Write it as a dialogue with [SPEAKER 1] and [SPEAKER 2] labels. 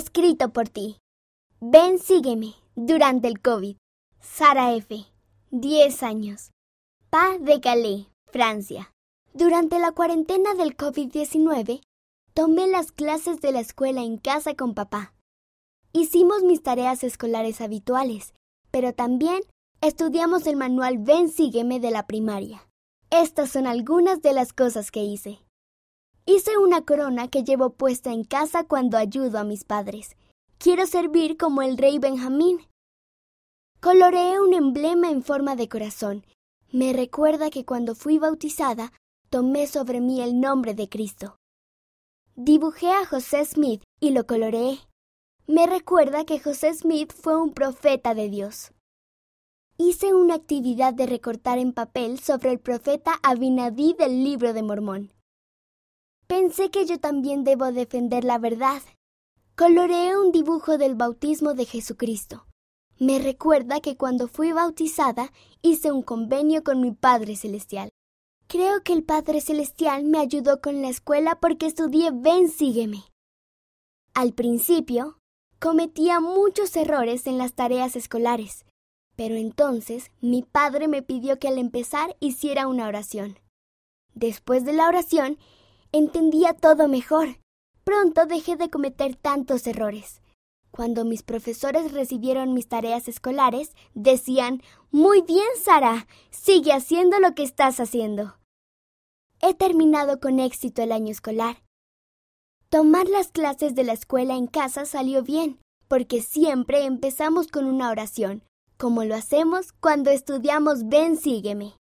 [SPEAKER 1] Escrito por ti. Ven, sígueme. Durante el COVID. Sara F. 10 años. Pa de Calais, Francia. Durante la cuarentena del COVID-19, tomé las clases de la escuela en casa con papá. Hicimos mis tareas escolares habituales, pero también estudiamos el manual Ven Sígueme de la primaria. Estas son algunas de las cosas que hice. Hice una corona que llevo puesta en casa cuando ayudo a mis padres. Quiero servir como el rey Benjamín. Coloreé un emblema en forma de corazón. Me recuerda que cuando fui bautizada, tomé sobre mí el nombre de Cristo. Dibujé a José Smith y lo coloreé. Me recuerda que José Smith fue un profeta de Dios. Hice una actividad de recortar en papel sobre el profeta Abinadí del libro de Mormón. Pensé que yo también debo defender la verdad. Coloreé un dibujo del bautismo de Jesucristo. Me recuerda que cuando fui bautizada hice un convenio con mi Padre Celestial. Creo que el Padre Celestial me ayudó con la escuela porque estudié Ven Sígueme. Al principio, cometía muchos errores en las tareas escolares, pero entonces mi padre me pidió que al empezar hiciera una oración. Después de la oración, entendía todo mejor. Pronto dejé de cometer tantos errores. Cuando mis profesores recibieron mis tareas escolares, decían Muy bien, Sara. Sigue haciendo lo que estás haciendo. He terminado con éxito el año escolar. Tomar las clases de la escuela en casa salió bien, porque siempre empezamos con una oración, como lo hacemos cuando estudiamos Ven, sígueme.